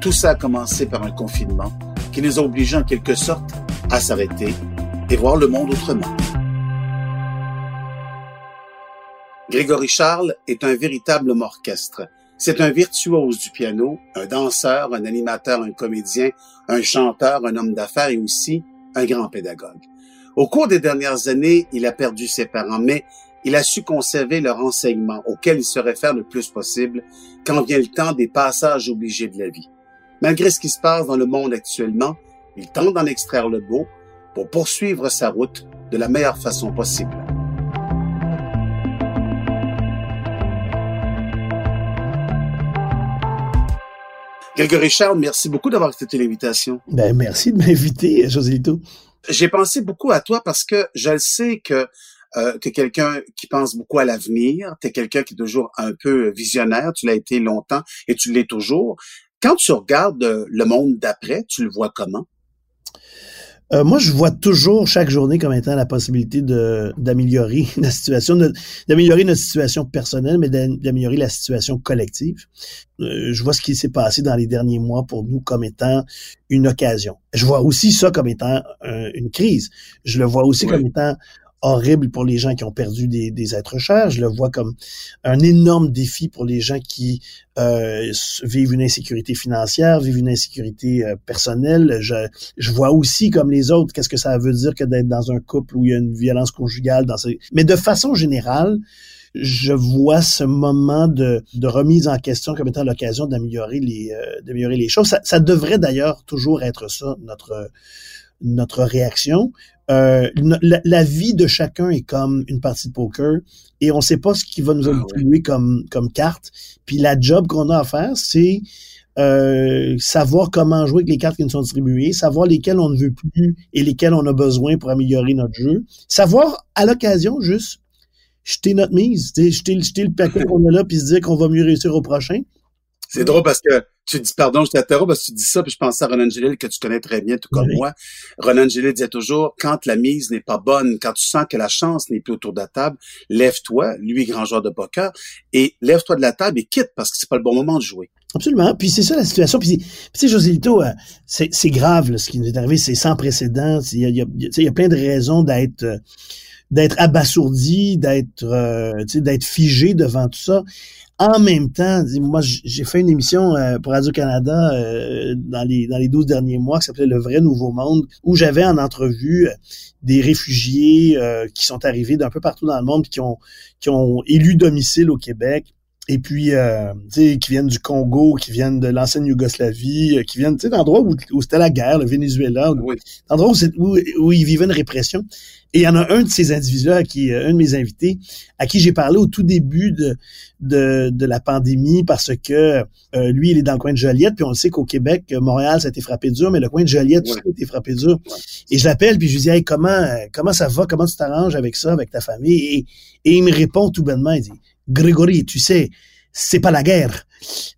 Tout ça a commencé par un confinement qui nous a obligés en quelque sorte à s'arrêter et voir le monde autrement. Grégory Charles est un véritable orchestre. C'est un virtuose du piano, un danseur, un animateur, un comédien, un chanteur, un homme d'affaires et aussi un grand pédagogue. Au cours des dernières années, il a perdu ses parents, mais il a su conserver leur enseignement auquel il se réfère le plus possible quand vient le temps des passages obligés de la vie. Malgré ce qui se passe dans le monde actuellement, il tente d'en extraire le beau pour poursuivre sa route de la meilleure façon possible. Grégory Charles, merci beaucoup d'avoir accepté l'invitation. Ben, merci de m'inviter, Joselito. J'ai pensé beaucoup à toi parce que je le sais que euh, tu es quelqu'un qui pense beaucoup à l'avenir, tu es quelqu'un qui est toujours un peu visionnaire, tu l'as été longtemps et tu l'es toujours. Quand tu regardes euh, le monde d'après, tu le vois comment? Euh, moi, je vois toujours chaque journée comme étant la possibilité d'améliorer la situation, d'améliorer notre situation personnelle, mais d'améliorer la situation collective. Euh, je vois ce qui s'est passé dans les derniers mois pour nous comme étant une occasion. Je vois aussi ça comme étant une crise. Je le vois aussi comme étant horrible pour les gens qui ont perdu des, des, êtres chers. Je le vois comme un énorme défi pour les gens qui euh, vivent une insécurité financière, vivent une insécurité euh, personnelle. Je, je vois aussi, comme les autres, qu'est-ce que ça veut dire que d'être dans un couple où il y a une violence conjugale. Dans ces... Mais de façon générale, je vois ce moment de, de remise en question comme étant l'occasion d'améliorer les, euh, d'améliorer les choses. Ça, ça devrait d'ailleurs toujours être ça, notre notre réaction. Euh, la, vie de chacun est comme une partie de poker et on ne sait pas ce qui va nous ah, comme, comme carte. Puis la job qu'on a à faire, c'est euh, savoir comment jouer avec les cartes qui nous sont distribuées, savoir lesquelles on ne veut plus et lesquelles on a besoin pour améliorer notre jeu. Savoir à l'occasion juste jeter notre mise, jeter, jeter le paquet qu'on a là puis se dire qu'on va mieux réussir au prochain. C'est drôle parce que tu dis, pardon, je t'interromps parce que tu dis ça, puis je pensais à Ronan Gilles que tu connais très bien, tout comme moi. Ronan Gilles disait toujours, quand la mise n'est pas bonne, quand tu sens que la chance n'est plus autour de la table, lève-toi, lui, grand joueur de poker, et lève-toi de la table et quitte parce que c'est pas le bon moment de jouer. Absolument. Puis c'est ça la situation. Puis, tu sais, Joselito, euh, c'est grave ce qui nous est arrivé, c'est sans précédent. Il y a, il y a, plein de raisons d'être euh, d'être abasourdi, d'être euh, d'être figé devant tout ça. En même temps, moi, j'ai fait une émission euh, pour Radio-Canada euh, dans les dans les 12 derniers mois qui s'appelait Le vrai nouveau monde, où j'avais en entrevue euh, des réfugiés qui sont arrivés d'un peu partout dans le monde, qui ont qui ont élu domicile au Québec, et puis euh, qui viennent du Congo, qui viennent de l'ancienne Yougoslavie, qui viennent d'endroits où, où c'était la guerre, le Venezuela, oui. d'endroits où, où, ils vivaient une répression. Et il y en a un de ces individus-là, qui un de mes invités, à qui j'ai parlé au tout début de, de, de la pandémie, parce que euh, lui, il est dans le coin de Joliette, puis on le sait qu'au Québec, Montréal, ça a été frappé dur, mais le coin de Joliette, ça a été frappé dur. Et je l'appelle, puis je lui dis, hey, comment, comment ça va, comment tu t'arranges avec ça, avec ta famille? Et, et il me répond tout bonnement, il dit, Grégory, tu sais, c'est pas la guerre.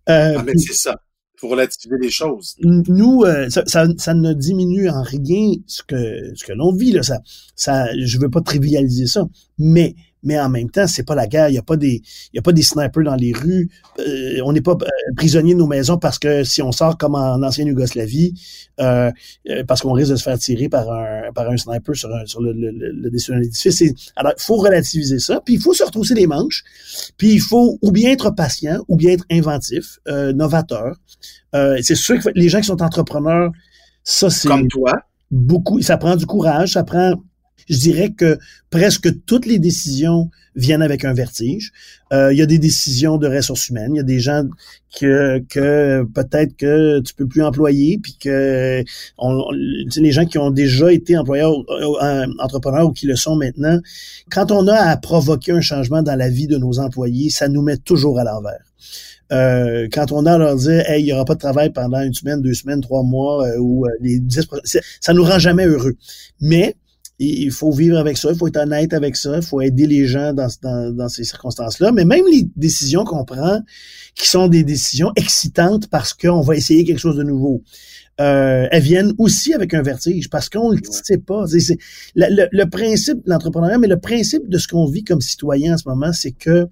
Euh, ah, mais c'est ça. Il faut relativiser les choses. Nous, euh, ça, ça, ça, ne diminue en rien ce que, ce que l'on vit. Là. Ça, ça, je veux pas trivialiser ça, mais mais en même temps, c'est pas la guerre. Il y a pas des, il y a pas des snipers dans les rues. Euh, on n'est pas euh, prisonnier de nos maisons parce que si on sort comme en ancienne Yougoslavie, euh, euh parce qu'on risque de se faire tirer par un, par un sniper sur, un, sur le, le, le, dessus d'un édifice. Alors, il faut relativiser ça. Puis il faut se retrousser les manches. Puis il faut ou bien être patient, ou bien être inventif, euh, novateur. c'est sûr que les gens qui sont entrepreneurs, ça c'est comme toi. Beaucoup, ça prend du courage, ça prend je dirais que presque toutes les décisions viennent avec un vertige. Euh, il y a des décisions de ressources humaines. Il y a des gens que, que peut-être que tu peux plus employer, puis que on, les gens qui ont déjà été employeurs, euh, entrepreneurs ou qui le sont maintenant, quand on a à provoquer un changement dans la vie de nos employés, ça nous met toujours à l'envers. euh, quand on a à leur dire, hey, il n'y aura pas de travail pendant une semaine, deux semaines, trois mois, euh, ou euh, les dix, ça nous rend jamais heureux. Mais il faut vivre avec ça, il faut être honnête avec ça, il faut aider les gens dans, dans, dans ces circonstances-là. Mais même les décisions qu'on prend, qui sont des décisions excitantes parce qu'on va essayer quelque chose de nouveau, euh, elles viennent aussi avec un vertige parce qu'on ne le sait pas. C'est, le, le, principe de l'entrepreneuriat, mais le principe de ce qu'on vit comme citoyen en ce moment, c'est que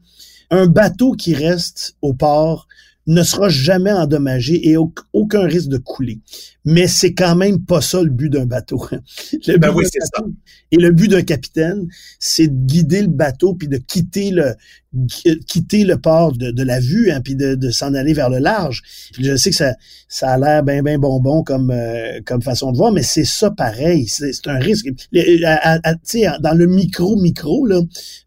un bateau qui reste au port ne sera jamais endommagé et aucun risque de couler. Mais c'est quand même pas ça le but d'un bateau. Le ben oui, c'est ça. Et le but d'un capitaine, c'est de guider le bateau puis de quitter le quitter le port de, la vue, hein, puis de, s'en aller vers le large. je sais que ça, ça a l'air bien, bien bonbon comme, euh, comme façon de voir, mais c'est ça pareil. C'est un risque. dans le micro-micro,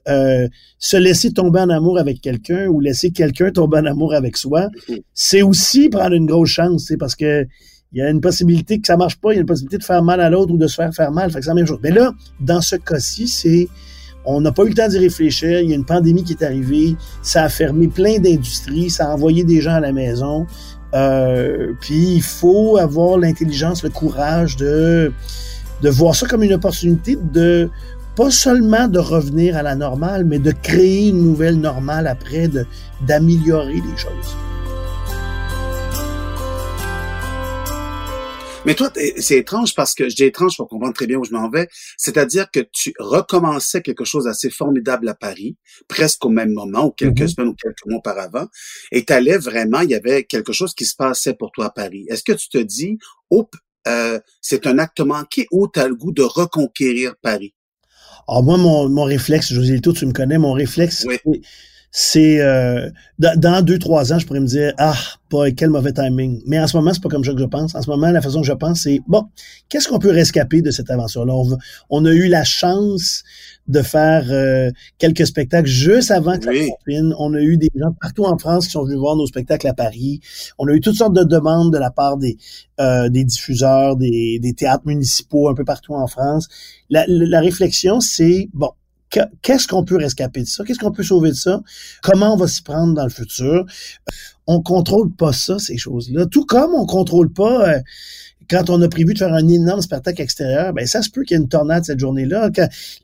euh, se laisser tomber en amour avec quelqu'un ou laisser quelqu'un tomber en amour avec soi, c'est aussi prendre une grosse chance, parce que il y a une possibilité que ça marche pas, il y a une possibilité de faire mal à l'autre ou de se faire faire mal. Fait que c'est la même chose. Mais là, dans ce cas-ci, c'est on n'a pas eu le temps d'y réfléchir. Il y a une pandémie qui est arrivée. Ça a fermé plein d'industries. Ça a envoyé des gens à la maison. Euh, puis il faut avoir l'intelligence, le courage de, de voir ça comme une opportunité de pas seulement de revenir à la normale, mais de créer une nouvelle normale après, d'améliorer les choses. Mais toi, c'est étrange parce que je dis étrange pour comprendre très bien où je m'en vais. C'est-à-dire que tu recommençais quelque chose d'assez formidable à Paris, presque au même moment, ou quelques mm-hmm. semaines ou quelques mois auparavant, et tu allais vraiment, il y avait quelque chose qui se passait pour toi à Paris. Est-ce que tu te dis, oups, euh, c'est un acte manqué ou tu as le goût de reconquérir Paris? Alors ah, moi, mon, mon réflexe, José Lito, tu me connais, mon réflexe, c'est euh, dans deux trois ans je pourrais me dire ah pas quel mauvais timing. Mais en ce moment c'est pas comme ça que je pense. En ce moment la façon que je pense c'est bon qu'est-ce qu'on peut rescaper de cette aventure là on, a eu la chance de faire euh, quelques spectacles juste avant que ça termine on a eu des gens partout en France qui sont venus voir nos spectacles à Paris. On a eu toutes sortes de demandes de la part des euh, des diffuseurs des, des théâtres municipaux un peu partout en France. La, la réflexion c'est bon qu'est-ce qu'on peut rescaper de ça? Qu'est-ce qu'on peut sauver de ça? Comment on va s'y prendre dans le futur? On contrôle pas ça, ces choses-là. Tout comme on contrôle pas euh, quand on a prévu de faire un énorme spectacle extérieur, ben ça se peut qu'il y ait une tornade cette journée-là.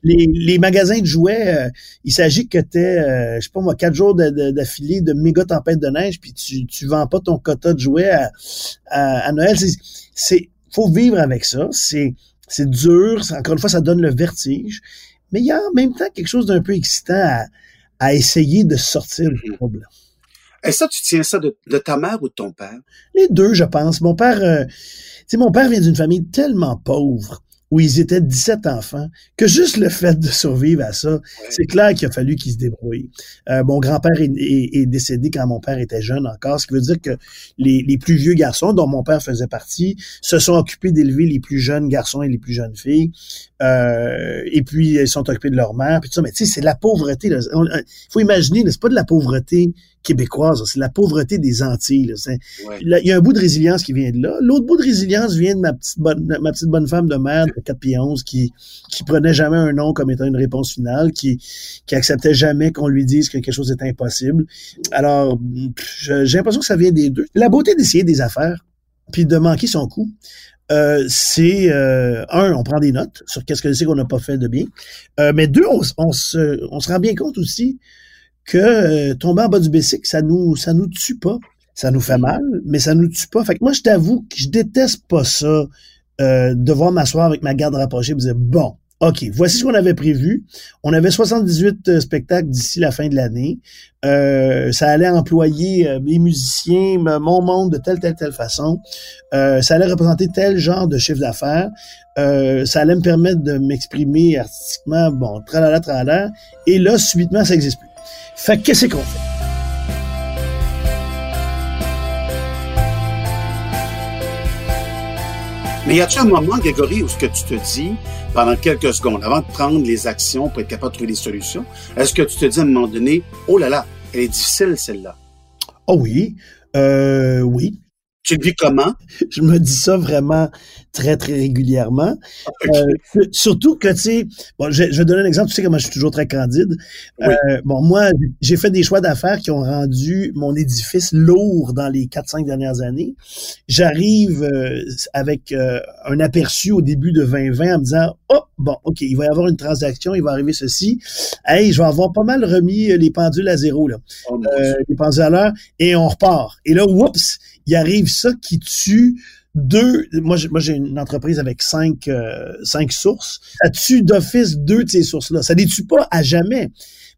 Les, les, magasins de jouets, euh, il s'agit que tu euh, je sais pas moi, quatre jours d'affilée de, méga tempête de neige, puis tu, tu vends pas ton quota de jouets à, à, Noël. C'est, faut vivre avec ça. C'est, c'est dur. Encore une fois, ça donne le vertige mais il y a en même temps quelque chose d'un peu excitant à, essayer de sortir du trouble. Et ça, tu tiens ça de, ta mère ou de ton père? Les deux, je pense. Mon père, euh, mon père vient d'une famille tellement pauvre où ils étaient 17 enfants, que juste le fait de survivre à ça, c'est clair qu'il a fallu qu'ils se débrouillent. Euh, mon grand-père est, décédé quand mon père était jeune encore, ce qui veut dire que les, les, plus vieux garçons, dont mon père faisait partie, se sont occupés d'élever les plus jeunes garçons et les plus jeunes filles, euh, et puis ils sont occupés de leur mère, puis tout ça. Mais tu sais, c'est la pauvreté. Il faut imaginer, c'est pas de la pauvreté québécoise, c'est la pauvreté des Antilles. Il y a un bout de résilience qui vient de là. L'autre bout de résilience vient de ma petite bonne, ma petite bonne femme de mère de 4 pieds 11 qui, qui prenait jamais un nom comme étant une réponse finale, qui, qui acceptait jamais qu'on lui dise que quelque chose est impossible. Alors, j'ai l'impression que ça vient des deux. La beauté d'essayer des affaires, puis de manquer son coup. Euh, c'est euh, un, on prend des notes sur qu'est-ce que c'est qu'on n'a pas fait de bien. Euh, mais deux, on, on, se, on se rend bien compte aussi que euh, tomber en bas du bicycle, ça nous, ça nous tue pas. Ça nous fait mal, mais ça nous tue pas. Fait que moi, je t'avoue que je déteste pas ça, euh, devoir m'asseoir avec ma garde rapprochée et me dire, bon, OK, voici ce qu'on avait prévu. On avait 78 euh, spectacles d'ici la fin de l'année. Euh, ça allait employer euh, mes musiciens, mon monde de telle, telle, telle façon. ça allait représenter tel genre de chiffre d'affaires. ça allait me permettre de m'exprimer artistiquement, bon, tralala, tralala. Et là, subitement, ça n'existe plus. Fait qu'est-ce qu'on fait? Mais y a-t-il un moment, Grégory, où ce que tu te dis, pendant quelques secondes, avant de prendre les actions pour être capable de trouver des solutions, est-ce que tu te dis à un moment donné, oh là là, elle est difficile celle-là? Oh oui, euh, oui. Tu le vis comment? Je me dis ça vraiment très, très régulièrement. Euh, surtout que, tu sais, bon, je, je, vais donner un exemple. Tu sais comment je suis toujours très candide. Euh, bon, moi, j'ai fait des choix d'affaires qui ont rendu mon édifice lourd dans les 4-5 dernières années. J'arrive euh, avec un aperçu au début de 2020 en me disant, oh, bon, OK, il va y avoir une transaction, il va arriver ceci. Hey, je vais avoir pas mal remis les pendules à zéro, là. Oh, les pendules à l'heure, et on repart. Et là, oups, il arrive ça qui tue deux. Moi, j'ai une entreprise avec cinq, euh, cinq sources. Ça tue d'office deux de ces sources-là. Ça les tue pas à jamais,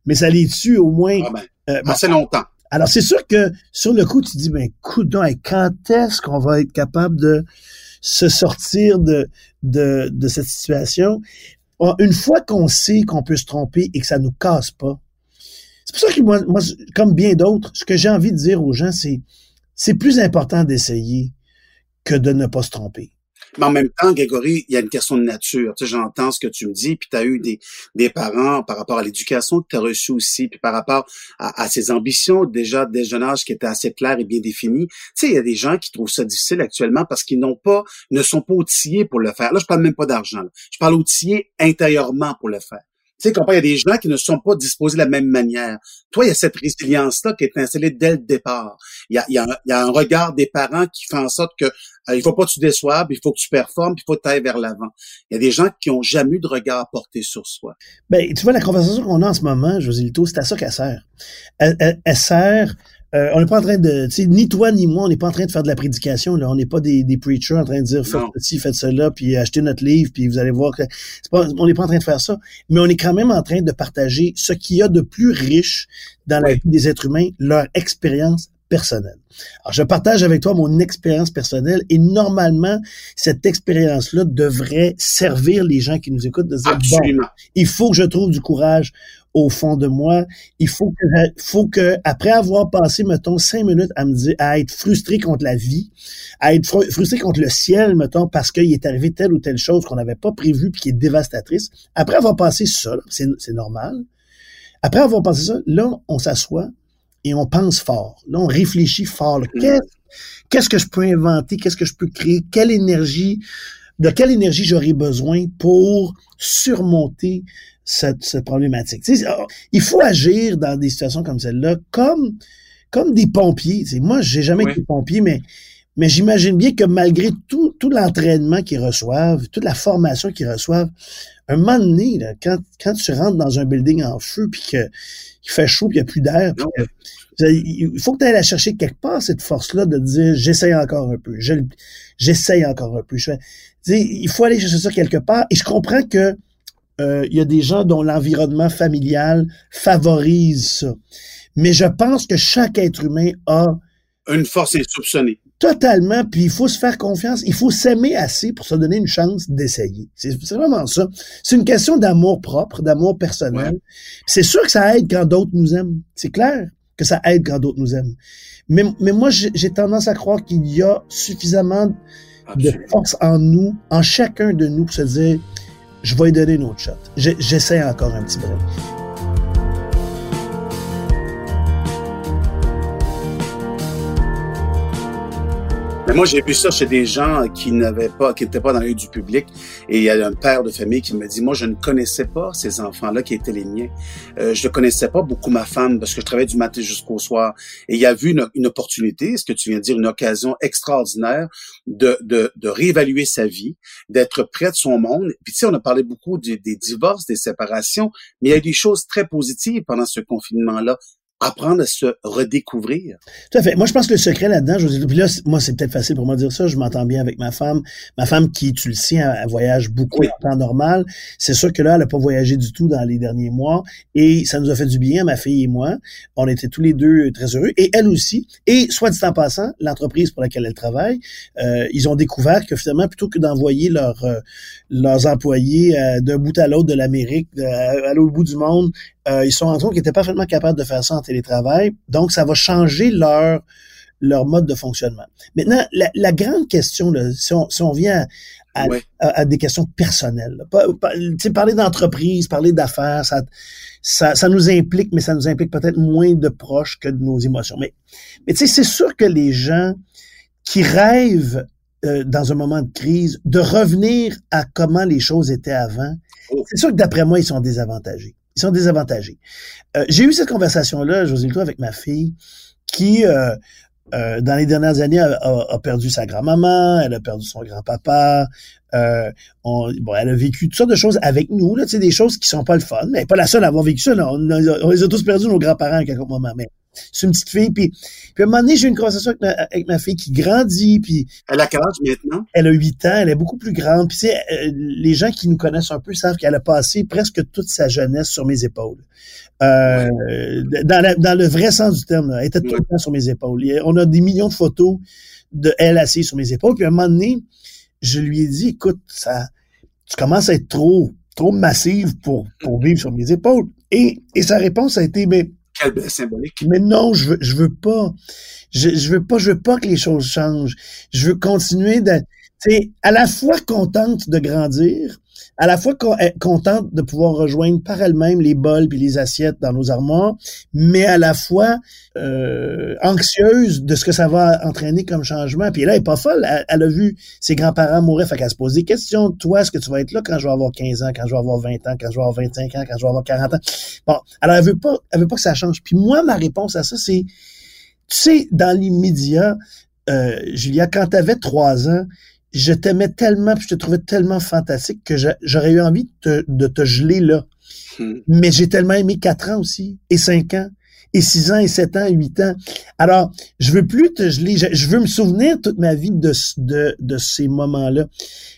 mais ça les tue au moins ah ben, euh, assez longtemps. Alors, c'est sûr que sur le coup, tu dis, ben, coudon, quand est-ce qu'on va être capable de se sortir de, de, de cette situation? Une fois qu'on sait qu'on peut se tromper et que ça nous casse pas, c'est pour ça que moi, moi comme bien d'autres, ce que j'ai envie de dire aux gens, c'est c'est plus important d'essayer que de ne pas se tromper. Mais en même temps, Grégory, il y a une question de nature. Tu sais, j'entends ce que tu me dis, puis tu as eu des, des parents par rapport à l'éducation que tu as reçue aussi, puis par rapport à, à ces ambitions déjà des jeunes âge qui étaient assez claires et bien définies. Tu sais, il y a des gens qui trouvent ça difficile actuellement parce qu'ils n'ont pas, ne sont pas outillés pour le faire. Là, je parle même pas d'argent. Je parle outillés intérieurement pour le faire. Tu sais, il y a des gens qui ne sont pas disposés de la même manière. Toi, il y a cette résilience-là qui est installée dès le départ. Il y a, y a, un, y a un regard des parents qui fait en sorte que euh, il faut pas que tu déçoives, il faut que tu performes, il faut que tu ailles vers l'avant. Il y a des gens qui ont jamais eu de regard porté sur soi. Ben, tu vois, la conversation qu'on a en ce moment, José Lito, c'est à ça qu'elle sert. elle sert euh, on n'est pas en train de, ni toi ni moi, on n'est pas en train de faire de la prédication. Là. On n'est pas des, des preachers en train de dire faites ceci, faites cela, puis achetez notre livre, puis vous allez voir que pas, on n'est pas en train de faire ça. Mais on est quand même en train de partager ce qu'il y a de plus riche dans la vie des êtres humains, leur expérience personnelle. Alors, je partage avec toi mon expérience personnelle et normalement, cette expérience-là devrait servir les gens qui nous écoutent de dire, Absolument. il faut que je trouve du courage au fond de moi. Il faut que, faut que, après avoir passé, mettons, cinq minutes à me dire, à être frustré contre la vie, à être frustré contre le ciel, mettons, parce qu'il est arrivé telle ou telle chose qu'on n'avait pas prévue puis qui est dévastatrice. Après avoir passé ça, c'est normal. Après avoir passé ça, là, on s'assoit et on pense fort. Là, on réfléchit fort. Mm. Qu'est-ce que je peux inventer? Qu'est-ce que je peux créer? Quelle énergie, de quelle énergie j'aurais besoin pour surmonter cette, cette problématique. Oh, il faut agir dans des situations comme celle-là comme, comme des pompiers. moi, j'ai jamais été pompier, mais, mais j'imagine bien que malgré tout, tout l'entraînement qu'ils reçoivent, toute la formation qu'ils reçoivent, un moment donné, quand, quand tu rentres dans un building en feu, puis qu'il fait chaud, puis il n'y a plus d'air, il faut que tu ailles la chercher quelque part, cette force-là, de dire j'essaye encore un peu, j'essaye encore un peu. Je il faut aller chercher ça quelque part. Et je comprends que euh, il y a des gens dont l'environnement familial favorise ça. Mais je pense que chaque être humain a une force insoupçonnée. Totalement, puis il faut se faire confiance, il faut s'aimer assez pour se donner une chance d'essayer. C'est vraiment ça. C'est une question d'amour propre, d'amour personnel. C'est sûr que ça aide quand d'autres nous aiment. C'est clair que ça aide quand d'autres nous aiment. Mais, mais moi, j'ai tendance à croire qu'il y a suffisamment de force en nous, en chacun de nous, pour se dire, je vais lui donner une autre shot. J'essaie encore un petit peu. Moi, j'ai vu ça chez des gens qui n'avaient pas, qui n'étaient pas dans l'œil du public. Et il y a un père de famille qui me dit, moi, je ne connaissais pas ces enfants-là qui étaient les miens. Euh, je ne connaissais pas beaucoup ma femme parce que je travaillais du matin jusqu'au soir. Et il y a vu une, une, opportunité, ce que tu viens de dire, une occasion extraordinaire de, de, de réévaluer sa vie, d'être près de son monde. Puis tu sais, on a parlé beaucoup des, des divorces, des séparations, mais il y a des choses très positives pendant ce confinement-là apprendre à se redécouvrir. Tout à fait. Moi, je pense que le secret là-dedans, je puis là, moi, c'est peut-être facile pour moi de dire ça. Je m'entends bien avec ma femme. Ma femme, qui, tu le sais, elle, voyage beaucoup en temps normal. C'est sûr que là, elle n'a pas voyagé du tout dans les derniers mois. Et ça nous a fait du bien, ma fille et moi. On était tous les deux très heureux. Et elle aussi. Et, soit dit en passant, l'entreprise pour laquelle elle travaille, euh, ils ont découvert que finalement, plutôt que d'envoyer leurs euh, leurs employés euh, d'un bout à l'autre de l'Amérique, à l'autre bout du monde, euh, ils sont en train qu'ils étaient parfaitement capables de faire ça en télétravail. Donc, ça va changer leur leur mode de fonctionnement. Maintenant, la, grande question, là, si, on, si on vient à, à, des questions personnelles, parler d'entreprise, parler d'affaires, ça, ça, ça, nous implique, mais ça nous implique peut-être moins de proches que de nos émotions. Mais, mais tu sais, c'est sûr que les gens qui rêvent euh, dans un moment de crise de revenir à comment les choses étaient avant, oh. c'est sûr que d'après moi, ils sont désavantagés. Désavantagés. Euh, j'ai eu cette conversation-là, José le avec ma fille, qui euh, euh, dans les dernières années, a, perdu sa grand-maman, elle a perdu son grand-papa. Elle a vécu toutes sortes de choses avec nous, là, des choses qui sont pas le fun. Mais elle n'est pas la seule à avoir vécu ça. On, on, les a tous perdus, nos grands-parents, à quelques moments. Mais c'est une petite fille. Puis, puis à un moment donné, j'ai eu une conversation avec ma, avec ma, fille qui grandit. Puis, elle a quel âge maintenant? Elle a 8 ans. Elle est beaucoup plus grande. Puis, euh, les gens qui nous connaissent un peu savent qu'elle a passé presque toute sa jeunesse sur mes épaules. Euh, dans, dans, le vrai sens du terme, elle était tout le temps sur mes épaules. On a des millions de photos de elle assise sur mes épaules. Puis à un moment donné, je lui ai dit, écoute, ça, tu commences à être trop, trop massive pour, pour vivre sur mes épaules. Et, et sa réponse a été, mais Mais non, je veux, je veux pas. Je, je veux pas, je veux pas que les choses changent. Je veux continuer d'être, tu à la fois contente de grandir, à la fois eh, contente de pouvoir rejoindre par elle-même les bols puis les assiettes dans nos armoires, mais à la fois euh, anxieuse de ce que ça va entraîner comme changement. Puis là, elle est pas folle. Elle, a vu ses grands-parents mourir, fait qu'elle se pose des questions. Toi, est-ce que tu vas être là quand je vais avoir 15 ans, quand je vais avoir 20 ans, quand je vais avoir 25 ans, quand je vais avoir 40 ans? Bon, alors elle veut pas, elle veut pas que ça change. Puis moi, ma réponse à ça, c'est, tu sais, dans l'immédiat, euh, Julia, quand tu avais 3 ans, je t'aimais tellement, puis je te trouvais tellement fantastique que j'aurais eu envie de te, de te geler là. Hmm. Mais j'ai tellement aimé quatre ans aussi, et cinq ans, et six ans, et sept ans, et huit ans. Alors, je veux plus te geler, je, veux me souvenir toute ma vie de, de, de ces moments-là.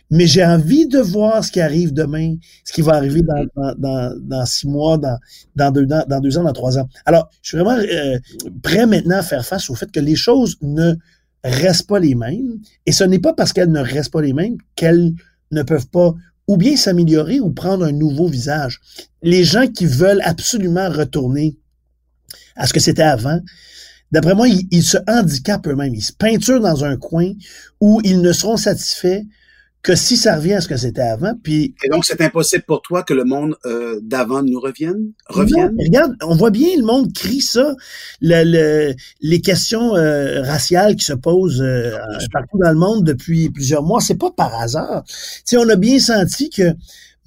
Mais j'ai envie de voir ce qui arrive demain, ce qui va arriver dans, dans, dans, six mois, dans, dans, deux, dans, dans deux ans, dans trois ans. Alors, je suis vraiment euh, prêt maintenant à faire face au fait que les choses ne restent pas les mêmes. Et ce n'est pas parce qu'elles ne restent pas les mêmes qu'elles ne peuvent pas ou bien s'améliorer ou prendre un nouveau visage. Les gens qui veulent absolument retourner à ce que c'était avant, d'après moi, ils, ils, se handicapent eux-mêmes. Ils se peinturent dans un coin où ils ne seront satisfaits que si ça revient à ce que c'était avant, puis... Et donc, c'est impossible pour toi que le monde euh, d'avant nous revienne? revienne? regarde, on voit bien le monde crie ça, le, le, les questions euh, raciales qui se posent euh, partout dans le monde depuis plusieurs mois, c'est pas par hasard. Tu on a bien senti que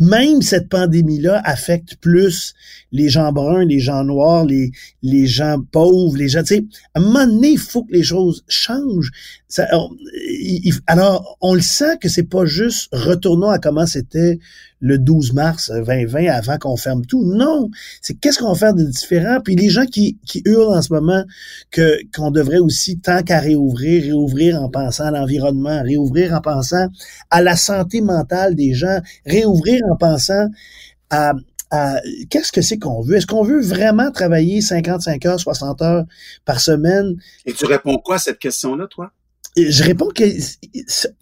même cette pandémie-là affecte plus les gens bruns, les gens noirs, les, les gens pauvres, les gens, tu sais, à un moment donné, il faut que les choses changent. Ça, alors, on le sent que c'est pas juste retournons à comment c'était le 12 mars 2020 avant qu'on ferme tout. Non, c'est qu'est-ce qu'on va faire de différent? Puis les gens qui, qui hurlent en ce moment que qu'on devrait aussi tant qu'à réouvrir, réouvrir en pensant à l'environnement, réouvrir en pensant à la santé mentale des gens, réouvrir en pensant à, qu'est-ce que c'est qu'on veut? Est-ce qu'on veut vraiment travailler 55 heures, 60 heures par semaine? Et tu réponds quoi à cette question-là, toi? Je réponds que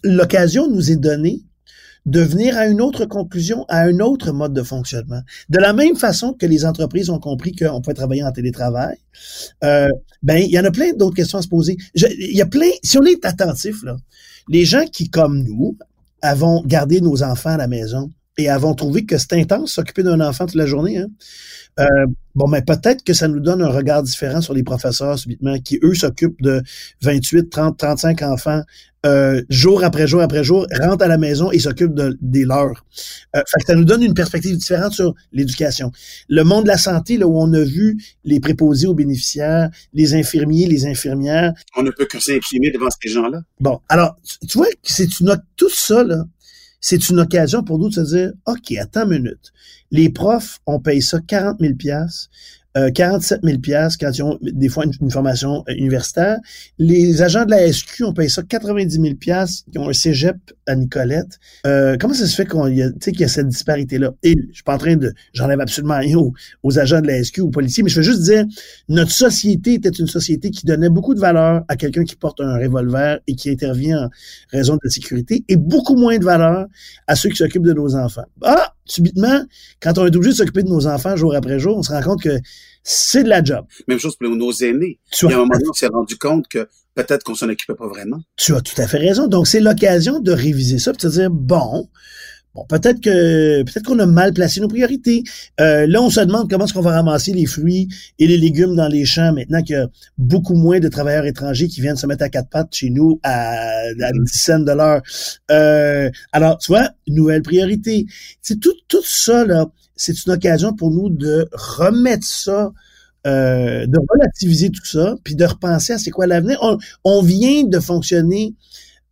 l'occasion nous est donnée de venir à une autre conclusion, à un autre mode de fonctionnement. De la même façon que les entreprises ont compris qu'on pouvait travailler en télétravail, euh, ben il y en a plein d'autres questions à se poser. Il y a plein, si on est attentif là, les gens qui comme nous avons gardé nos enfants à la maison, et avons trouvé que c'est intense s'occuper d'un enfant toute la journée. Hein. Euh, bon, mais peut-être que ça nous donne un regard différent sur les professeurs subitement, qui eux s'occupent de 28, 30, 35 enfants euh, jour après jour après jour, rentrent à la maison et s'occupent de, des leurs. Euh, fait que ça nous donne une perspective différente sur l'éducation. Le monde de la santé, là où on a vu les préposés aux bénéficiaires, les infirmiers, les infirmières. On ne peut que s'incliner devant ces gens-là. Bon, alors, tu vois, c'est une tout ça, là, c'est une occasion pour nous de se dire, OK, attends une minute. Les profs, on paye ça 40 000 euh, 47 000 quand ils ont des fois une, formation euh, universitaire. Les agents de la SQ, on paye ça 90 000 qui ont un cégep à Nicolette. Euh, comment ça se fait qu'on y qu'il y a cette disparité-là? Et je suis pas en train de, j'enlève absolument rien aux, agents de la SQ, aux policiers, mais je veux juste dire, notre société était une société qui donnait beaucoup de valeur à quelqu'un qui porte un revolver et qui intervient en raison de la sécurité et beaucoup moins de valeur à ceux qui s'occupent de nos enfants. Ah! Subitement, quand on est obligé de s'occuper de nos enfants jour après jour, on se rend compte que c'est de la job. Même chose pour nos aînés. Tu Il y a un moment donné, on s'est rendu compte que peut-être qu'on s'en occupait pas vraiment. Tu as tout à fait raison. Donc, c'est l'occasion de réviser ça, de se dire, bon, Bon, peut-être que peut-être qu'on a mal placé nos priorités. Euh, là, on se demande comment est-ce qu'on va ramasser les fruits et les légumes dans les champs maintenant qu'il y a beaucoup moins de travailleurs étrangers qui viennent se mettre à quatre pattes chez nous à, à 10 cents de l'heure. Euh, alors, tu vois, nouvelle priorité. C'est tout, tout ça, là, c'est une occasion pour nous de remettre ça euh, de relativiser tout ça, puis de repenser à c'est quoi l'avenir. On, on, vient de fonctionner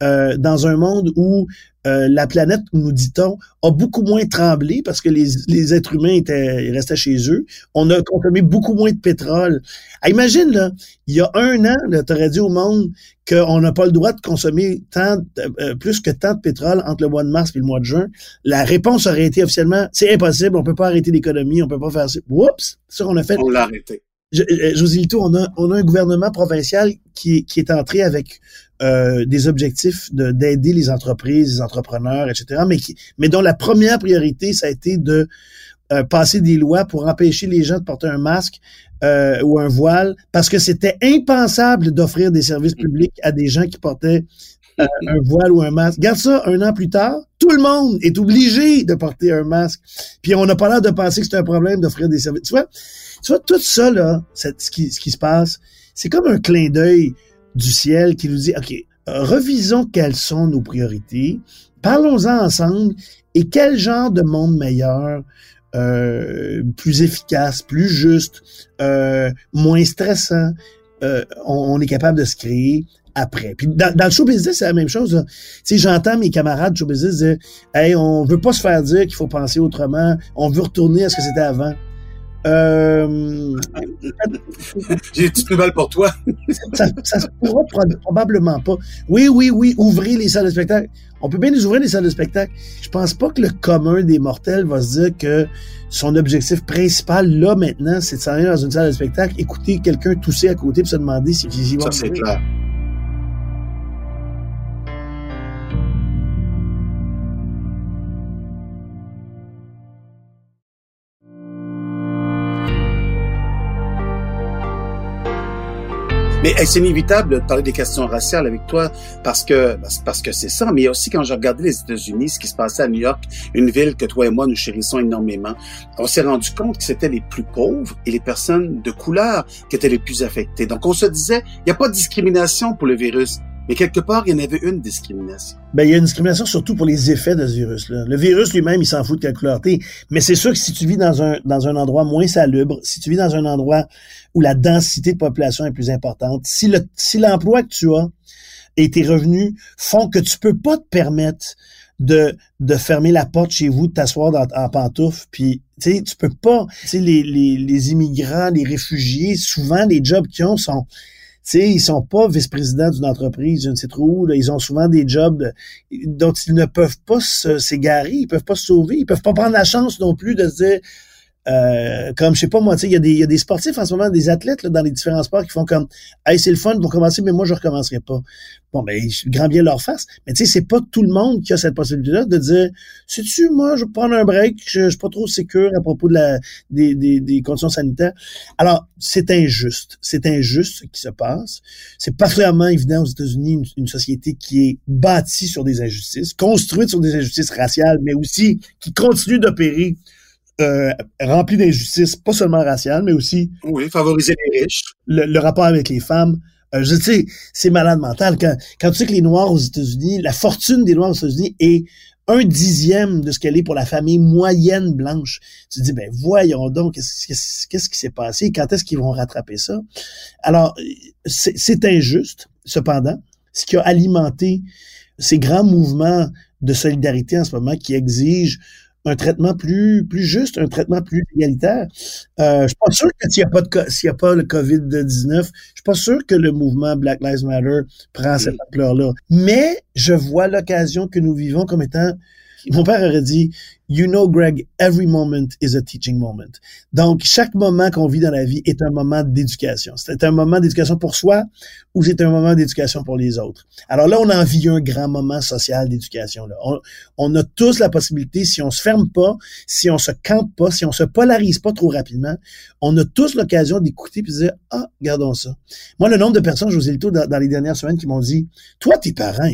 euh, dans un monde où euh, la planète, nous dit-on, a beaucoup moins tremblé parce que les, les êtres humains étaient restaient chez eux. On a consommé beaucoup moins de pétrole. Ah, imagine, là, il y a un an, tu aurais dit au monde qu'on n'a pas le droit de consommer euh, plus que tant de pétrole entre le mois de mars et le mois de juin. La réponse aurait été officiellement, c'est impossible, on peut pas arrêter l'économie, on peut pas faire ça. Oups! Ça qu'on a fait. On l'a arrêté. José Lito, on a, on a un gouvernement provincial qui, qui est entré avec euh, des objectifs d'aider les entreprises, les entrepreneurs, etc., mais, qui, mais dont la première priorité, ça a été de euh, passer des lois pour empêcher les gens de porter un masque euh, ou un voile, parce que c'était impensable d'offrir des services publics à des gens qui portaient euh, un voile ou un masque. Regarde ça, un an plus tard, tout le monde est obligé de porter un masque. Puis on n'a pas l'air de penser que c'est un problème d'offrir des services. Tu vois, tu vois, tout ça, là, ce qui, se passe, c'est comme un clin d'œil du ciel qui nous dit, OK, revisons quelles sont nos priorités, parlons-en ensemble et quel genre de monde meilleur, euh, plus efficace, plus juste, euh, moins stressant, euh, on, est capable de se créer après. Puis dans, le show business, c'est la même chose. Sais, j'entends mes camarades show business dire Hey, on veut pas se faire dire qu'il faut penser autrement, on veut retourner à ce que c'était avant. Euh... J'ai une petite nouvelle pour toi. ça, ça se pourra probablement pas. Oui, oui, oui, ouvrez les salles de spectacle. On peut bien les ouvrir les salles de spectacle. Je pense pas que le commun des mortels va se dire que son objectif principal, là, maintenant, c'est de s'en aller dans une salle de spectacle, écouter quelqu'un tousser à côté et se demander si. Ça, c'est clair. Mais c'est inévitable de parler des questions raciales avec toi parce que parce que c'est ça. Mais aussi quand j'ai regardé les États-Unis, ce qui se passait à New York, une ville que toi et moi nous chérissons énormément, on s'est rendu compte que c'était les plus pauvres et les personnes de couleur qui étaient les plus affectées. Donc on se disait, il n'y a pas de discrimination pour le virus. Mais quelque part, il y en avait une discrimination. Ben, il y a une discrimination surtout pour les effets de ce virus-là. Le virus lui-même, il s'en fout de quelle couleur t'es. Mais c'est sûr que si tu vis dans un, dans un endroit moins salubre, si tu vis dans un endroit où la densité de population est plus importante, si le, si l'emploi que tu as et tes revenus font que tu peux pas te permettre de, de fermer la porte chez vous, de t'asseoir en pantoufle, puis tu sais, tu peux pas, tu sais, les, les, les immigrants, les réfugiés, souvent les jobs qu'ils ont sont sais, ils sont pas vice-présidents d'une entreprise, je ne sais trop où. Ils ont souvent des jobs dont ils ne peuvent pas s'égarer, ils peuvent pas se sauver, ils peuvent pas prendre la chance non plus de se dire euh, comme je sais pas moi, il y, a des, y a des sportifs en ce moment, des athlètes là, dans les différents sports qui font comme Hey, c'est le fun pour commencer, mais moi je recommencerai pas. Bon, ben, grand bien leur face. Mais tu sais, c'est pas tout le monde qui a cette possibilité-là de dire Si tu moi, je vais prendre un break, je, je suis pas trop sécure à propos de la des, des, des conditions sanitaires. Alors, c'est injuste. C'est injuste ce qui se passe. C'est particulièrement évident aux États-Unis, une société qui est bâtie sur des injustices, construite sur des injustices raciales, mais aussi qui continue d'opérer euh, rempli d'injustice, pas seulement raciale, mais aussi... Oui, favoriser les riches. Le, le rapport avec les femmes. Euh, je sais, c'est malade mental. Quand, quand tu sais que les Noirs aux États-Unis, la fortune des Noirs aux États-Unis est un dixième de ce qu'elle est pour la famille moyenne blanche. Tu te dis, ben voyons donc, qu'est-ce, qui s'est passé? Quand est-ce qu'ils vont rattraper ça? Alors, c'est injuste, cependant, ce qui a alimenté ces grands mouvements de solidarité en ce moment qui exigent un traitement plus plus juste, un traitement plus égalitaire. Euh, je suis pas sûr que s'il n'y a pas de s'il y a pas le Covid-19, je suis pas sûr que le mouvement Black Lives Matter prend cette ampleur-là. Mais je vois l'occasion que nous vivons comme étant mon père aurait dit You know, Greg, every moment is a teaching moment. Donc, chaque moment qu'on vit dans la vie est un moment d'éducation. C'est un moment d'éducation pour soi ou c'est un moment d'éducation pour les autres. Alors là, on en vit un grand moment social d'éducation. On, a tous la possibilité, si on se ferme pas, si on se campe pas, si on se polarise pas trop rapidement, on a tous l'occasion d'écouter puis de dire, ah, gardons ça. Moi, le nombre de personnes, José Lito, dans, dans les dernières semaines qui m'ont dit, toi, tes parents,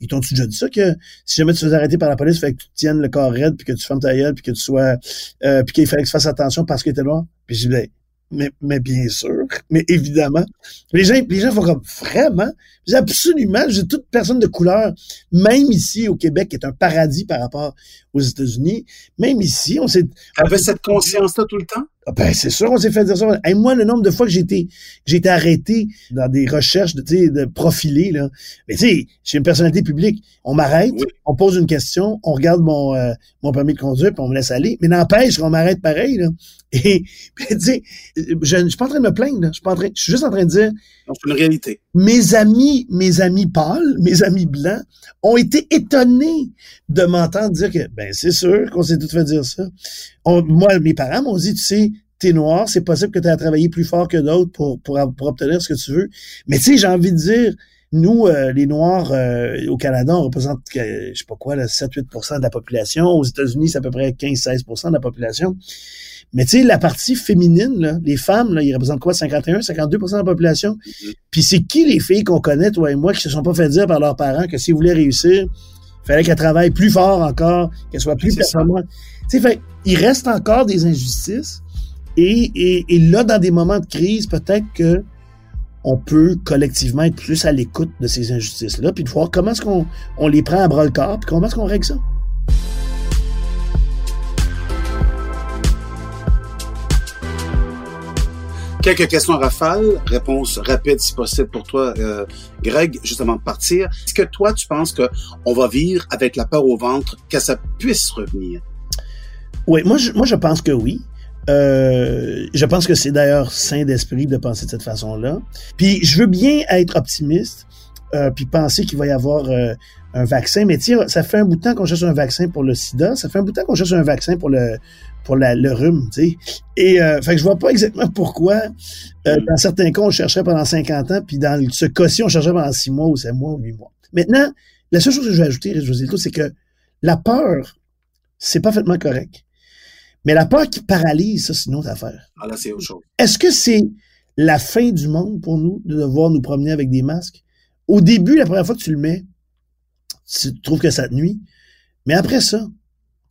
ils t'ont-tu déjà dit ça que si jamais tu te fais arrêter par la police, fait que tu tiennes le corps raide puis que tu fermes ta gueule puis que tu sois, euh, puis qu'il fallait que tu fasses attention parce que t'es noir. Puis je dis, ben, mais, mais bien sûr, mais évidemment. Les gens, les gens font comme vraiment, absolument, j'ai toute personne de couleur, même ici au Québec, qui est un paradis par rapport aux États-Unis, même ici, on s'est. T'avais cette conscience-là tout le temps? Ah, ben, c'est sûr, on s'est fait dire ça. Et moi, le nombre de fois que j'ai été, j'ai été arrêté dans des recherches de, de profilés, là. Mais tu sais, j'ai une personnalité publique. On m'arrête, on pose une question, on regarde mon, euh, mon permis de conduire, puis on me laisse aller. Mais n'empêche qu'on m'arrête pareil, là. Et, tu sais, je, je suis pas en train de me plaindre, là. Je suis pas en train, je suis juste en train de dire. C'est une réalité. Mes amis, mes amis pâles, mes amis blancs, ont été étonnés de m'entendre dire que, ben, c'est sûr qu'on s'est tout fait dire ça. moi, mes parents m'ont dit, tu sais, t'es noir, c'est possible que tu aies à travailler plus fort que d'autres pour, obtenir ce que tu veux. Mais tu sais, j'ai envie de dire, nous, euh, les Noirs euh, au Canada, on représente, je sais pas quoi, 7-8% de la population. Aux États-Unis, c'est à peu près 15-16% de la population. Mais tu sais, la partie féminine, là, les femmes, là, ils représentent quoi? 51, 52% de la population? Mm-hmm. Puis c'est qui les filles qu'on connaît, toi et moi, qui se sont pas fait dire par leurs parents que s'ils voulaient réussir, il fallait qu'elles travaillent plus fort encore, qu'elles soient plus sais, fait, il reste encore des injustices. Et, et, et, là, dans des moments de crise, peut-être que on peut collectivement être plus à l'écoute de ces injustices-là, puis de voir comment est-ce qu'on on les prend à bras le corps, puis comment est-ce qu'on règle ça. Quelques questions rafale, réponse rapide si possible pour toi, euh, Greg, juste avant de partir. Est-ce que toi, tu penses qu'on va vivre avec la peur au ventre, que ça puisse revenir? Oui, moi je, moi je pense que oui. Euh, je pense que c'est d'ailleurs sain d'esprit de penser de cette façon-là. Puis je veux bien être optimiste, euh, puis penser qu'il va y avoir euh, un vaccin. Mais tiens, ça fait un bout de temps qu'on cherche un vaccin pour le sida, ça fait un bout de temps qu'on cherche un vaccin pour le pour la, le rhume, tu sais. Et euh, fait que je vois pas exactement pourquoi euh, mm. dans certains cas on chercherait pendant 50 ans, puis dans ce cas-ci on chercherait pendant 6 mois ou 7 mois ou 8 mois. Maintenant, la seule chose que je vais ajouter, José c'est que la peur, c'est parfaitement correct. Mais la peur qui paralyse, ça, c'est une autre affaire. Ah là, c'est autre chose. Est-ce que c'est la fin du monde pour nous de devoir nous promener avec des masques? Au début, la première fois que tu le mets, tu trouves que ça te nuit. Mais après ça,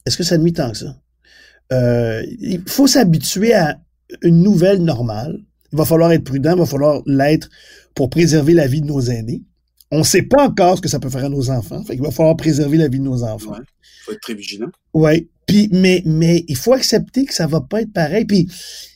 est-ce que ça nuit tant que ça? Euh, il faut s'habituer à une nouvelle normale. Il va falloir être prudent, il va falloir l'être pour préserver la vie de nos aînés. On ne sait pas encore ce que ça peut faire à nos enfants. Fait il va falloir préserver la vie de nos enfants. Il faut être très vigilant. Oui. Mais, mais il faut accepter que ça va pas être pareil. Puis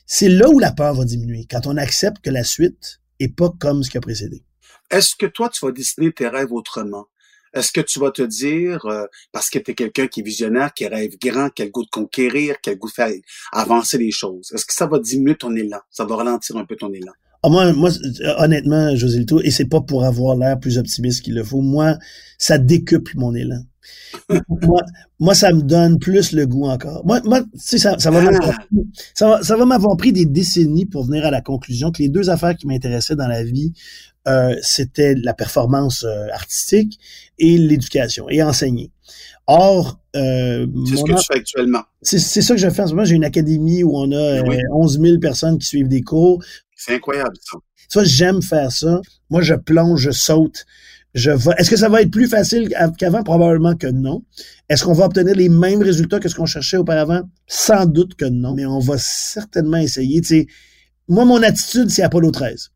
c'est là où la peur va diminuer, quand on accepte que la suite est pas comme ce qui a précédé. Est-ce que toi, tu vas dessiner tes rêves autrement? Est-ce que tu vas te dire, euh, parce que tu es quelqu'un qui est visionnaire, qui rêve grand, qui a goût de conquérir, qui a goût de faire avancer les choses, est-ce que ça va diminuer ton élan? Ça va ralentir un peu ton élan? Ah, moi, moi, honnêtement, José Lito, et c'est pas pour avoir l'air plus optimiste qu'il le faut, moi, ça décuple mon élan. moi, moi, ça me donne plus le goût encore. Moi, moi tu sais, ça, ça, va ça, va, ça va m'avoir pris des décennies pour venir à la conclusion que les deux affaires qui m'intéressaient dans la vie, euh, c'était la performance euh, artistique et l'éducation, et enseigner. Or, euh, c'est ce que tu fais actuellement. C'est, ça que je fais en ce moment. J'ai une académie où on a 11 000 personnes qui suivent des cours. C'est incroyable, ça. Tu vois, j'aime faire ça. Moi, je plonge, je saute. Je vais... Est-ce que ça va être plus facile qu'avant? Probablement que non. Est-ce qu'on va obtenir les mêmes résultats que ce qu'on cherchait auparavant? Sans doute que non. Mais on va certainement essayer. Tu sais, moi, mon attitude, c'est Apollo 13.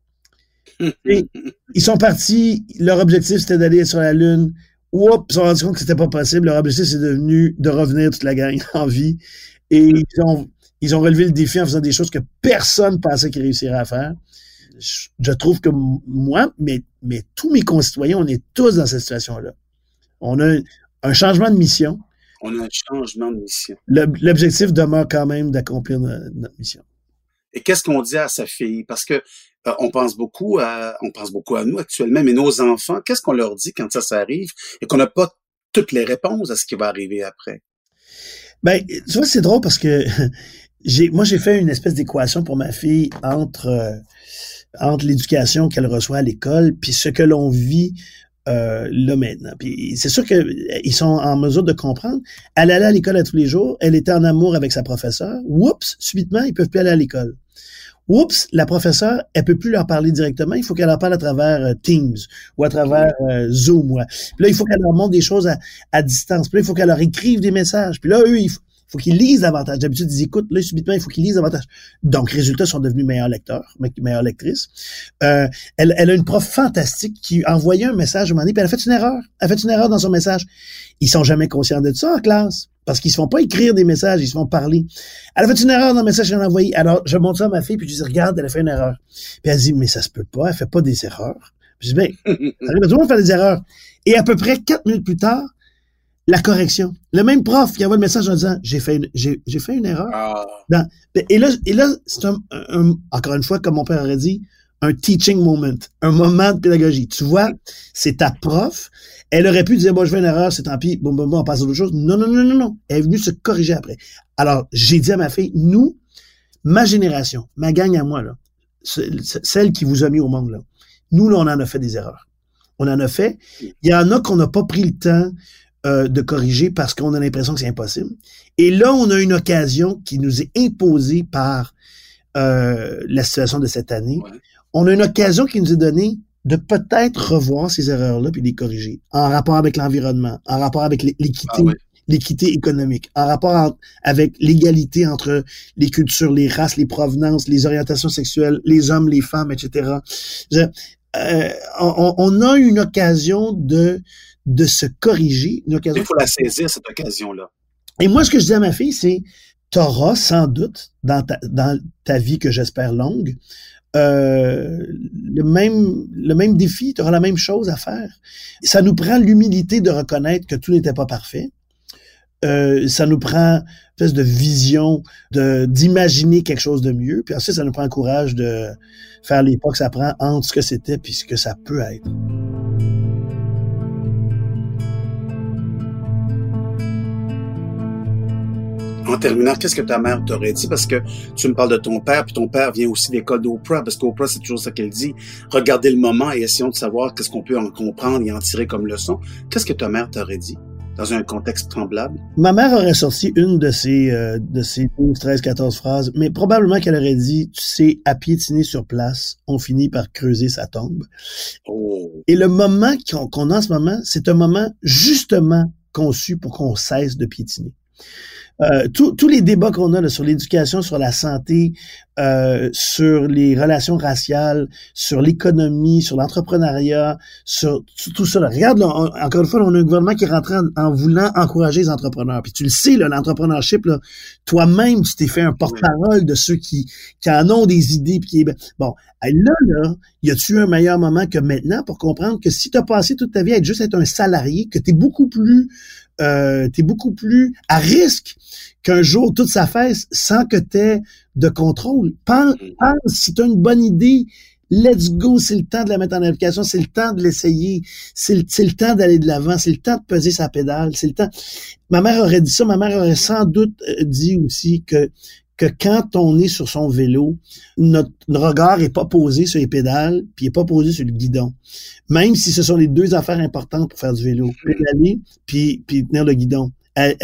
Ils sont partis, leur objectif c'était d'aller sur la Lune. Oups, ils se sont rendus compte que c'était pas possible. Leur objectif c'est devenu de revenir toute la gang en vie. Et ils ont, ils ont relevé le défi en faisant des choses que personne pensait qu'ils réussiraient à faire. Je, trouve que moi, mais, mais tous mes concitoyens, on est tous dans cette situation-là. On a un, changement de mission. On a un changement de mission. L'objectif demeure quand même d'accomplir notre mission. Et qu'est-ce qu'on dit à sa fille? Parce que on pense beaucoup à, on pense beaucoup à nous actuellement, mais nos enfants, qu'est-ce qu'on leur dit quand ça, ça arrive et qu'on n'a pas toutes les réponses à ce qui va arriver après? Ben, tu vois, c'est drôle parce que moi, j'ai fait une espèce d'équation pour ma fille entre, euh, entre l'éducation qu'elle reçoit à l'école puis ce que l'on vit euh, là maintenant. Puis c'est sûr qu'ils sont en mesure de comprendre. Elle allait à l'école à tous les jours. Elle était en amour avec sa professeure. Oups, subitement, ils peuvent plus aller à l'école. Oups, la professeure, elle peut plus leur parler directement. Il faut qu'elle leur parle à travers euh, Teams ou à travers euh, Zoom. Ouais. Puis là, il faut qu'elle leur montre des choses à, à distance. Puis là, il faut qu'elle leur écrive des messages. Puis là, eux, il faut, faut qu'ils lisent davantage. D'habitude, ils écoutent. Là, subitement, il faut qu'ils lisent davantage. Donc, résultats sont devenus meilleurs lecteurs, meilleures lectrices. Euh, elle, elle, a une prof fantastique qui envoyait un message à un moment donné, puis elle a fait une erreur. Elle a fait une erreur dans son message. Ils sont jamais conscients de ça en classe. Parce qu'ils se font pas écrire des messages, ils se font parler. Elle a fait une erreur dans le message qu'elle a envoyé. Alors, je montre ça à ma fille, puis je dis, regarde, elle a fait une erreur. Puis elle dit, mais ça se peut pas, elle fait pas des erreurs. Puis je dis, ben, ça arrive à tout le monde faire des erreurs. Et à peu près quatre minutes plus tard, la correction. Le même prof qui envoie le message en disant j'ai fait une, j'ai, j'ai fait une erreur. Ah. et là, et là c'est un, encore une fois, comme mon père aurait dit, un teaching moment, un moment de pédagogie. Tu vois, c'est ta prof. Elle aurait pu dire, moi, je fais une erreur, c'est tant pis, bon, bon, bon, on passe à autre chose. Non, non, non, non, non. Elle est venue se corriger après. Alors, j'ai dit à ma fille, nous, ma génération, ma gang à moi, là, celle qui vous a mis au monde, là, nous, là, on en a fait des erreurs. On en a fait. Il y en a qu'on n'a pas pris le temps euh, de corriger parce qu'on a l'impression que c'est impossible. Et là, on a une occasion qui nous est imposée par euh, la situation de cette année. On a une occasion qui nous est donnée de peut-être revoir ces erreurs-là puis les corriger en rapport avec l'environnement, en rapport avec l'équité. Ah l'équité économique, en rapport avec l'égalité entre les cultures, les races, les provenances, les orientations sexuelles, les hommes, les femmes, etc. Euh, on, on, a une occasion de de se corriger. Il faut la saisir, cette occasion-là. Et moi, ce que je dis à ma fille, c'est, tu auras sans doute dans ta, dans ta vie que j'espère longue, euh, le même le même défi, tu auras la même chose à faire. Ça nous prend l'humilité de reconnaître que tout n'était pas parfait. Euh, ça nous prend une espèce de vision d'imaginer quelque chose de mieux. Puis ensuite, ça nous prend le courage de faire les pas que ça prend entre ce que c'était puis ce que ça peut être. en terminant, qu'est-ce que ta mère t'aurait dit? Parce que tu me parles de ton père, puis ton père vient aussi d'école d'Oprah, parce qu'Oprah, c'est toujours ça qu'elle dit. Regardez le moment et essayons de savoir qu'est-ce qu'on peut en comprendre et en tirer comme leçon. Qu'est-ce que ta mère t'aurait dit? Dans un contexte? Ma mère aurait sorti une de ces, euh, de ces 12, 13, 14 phrases, mais probablement qu'elle aurait dit, tu sais, à piétiner sur place, on finit par creuser sa tombe. Oh. Et le moment qu'on a en ce moment, c'est un moment justement conçu pour qu'on cesse de piétiner. Euh, tous les débats qu'on a là, sur l'éducation, sur la santé, euh, sur les relations raciales, sur l'économie, sur l'entrepreneuriat, sur, tout ça. Regarde, encore une fois, on a un gouvernement qui est rentré en, voulant encourager les entrepreneurs. Puis tu le sais, l'entrepreneurship, toi-même, tu t'es fait un porte-parole de ceux qui, qui en ont des idées. Puis qui, bon, là, là, y a-tu un meilleur moment que maintenant pour comprendre que si tu as passé toute ta vie à être juste être un salarié, que tu es beaucoup plus euh, tu es beaucoup plus à risque qu'un jour tout s'affaisse sans que tu aies de contrôle. Pense, mm. pense si tu as une bonne idée, let's go, c'est le temps de la mettre en application, c'est le temps de l'essayer, c'est le, le, temps d'aller de l'avant, c'est le temps de peser sa pédale, c'est le temps. Ma mère aurait dit ça, ma mère aurait sans doute euh, dit aussi que que quand on est sur son vélo, notre, regard est pas posé sur les pédales, puis est pas posé sur le guidon. Même si ce sont les deux affaires importantes pour faire du vélo, pédaler puis, puis tenir le guidon elle,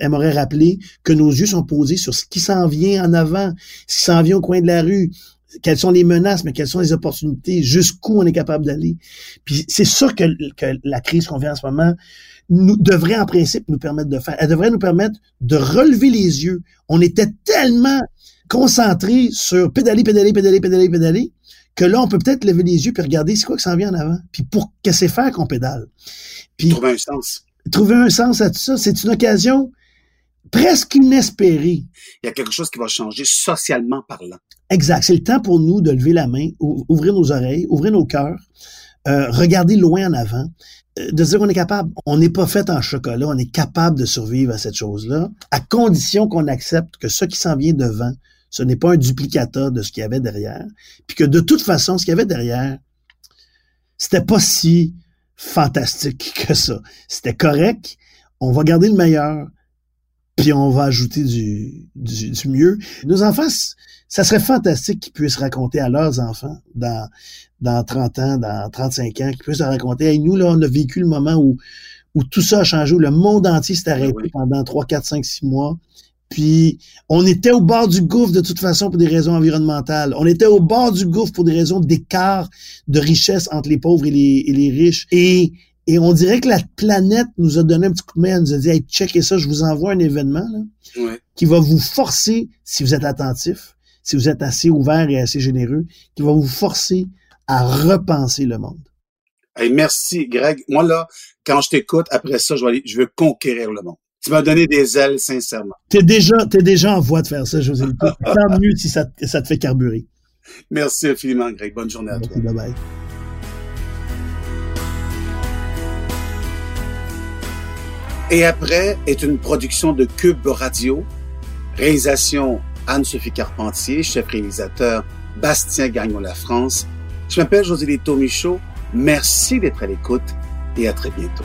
elle, m'aurait rappelé que nos yeux sont posés sur ce qui s'en vient en avant, ce qui s'en vient au coin de la rue, quelles sont les menaces, mais quelles sont les opportunités, jusqu'où on est capable d'aller. Puis c'est sûr que, que la crise qu'on vit en ce moment nous devrait en principe nous permettre de faire. Elle devrait nous permettre de relever les yeux. On était tellement concentrés sur pédaler, pédaler, pédaler, pédaler, pédaler, que là, on peut peut-être lever les yeux puis regarder c'est quoi qui s'en vient en avant. Puis pour que c'est faire qu'on pédale. Puis trouver un sens trouver un sens à tout ça. C'est une occasion presque inespérée. Il y a quelque chose qui va changer socialement parlant. Exact. C'est le temps pour nous de lever la main, ouvrir nos oreilles, ouvrir nos cœurs, euh, regarder loin en avant, euh, de dire qu'on est capable. On n'est pas fait en chocolat, on est capable de survivre à cette chose-là, à condition qu'on accepte que ce qui s'en vient devant, ce n'est pas un duplicateur de ce qu'il y avait derrière, puis que de toute façon, ce qu'il y avait derrière, c'était pas si fantastique que ça. C'était correct. On va garder le meilleur. Puis on va ajouter du, du, du mieux. Nos enfants, ça serait fantastique qu'ils puissent raconter à leurs enfants dans, dans 30 ans, dans 35 ans, qu'ils puissent raconter, hey, nous, là, on a vécu le moment où, où tout ça a changé, où le monde entier s'est arrêté oui. pendant 3, 4, 5, 6 mois. Puis on était au bord du gouffre de toute façon pour des raisons environnementales. On était au bord du gouffre pour des raisons d'écart de richesse entre les pauvres et les, et les riches. Et, et on dirait que la planète nous a donné un petit coup de main, elle nous a dit hey, checkez ça, je vous envoie un événement là, ouais. qui va vous forcer, si vous êtes attentif, si vous êtes assez ouvert et assez généreux, qui va vous forcer à repenser le monde. Hey, merci, Greg. Moi, là, quand je t'écoute, après ça, je vais aller, je veux conquérir le monde. Tu m'as donné des ailes, sincèrement. T'es déjà, t'es déjà en voie de faire ça, José. Tant mieux si ça, ça te fait carburer. Merci infiniment, Greg. Bonne journée à Merci, toi. Bye bye. Et après est une production de Cube Radio, réalisation Anne-Sophie Carpentier, chef réalisateur Bastien Gagnon La France. Je m'appelle José Lito Michaud. Merci d'être à l'écoute et à très bientôt.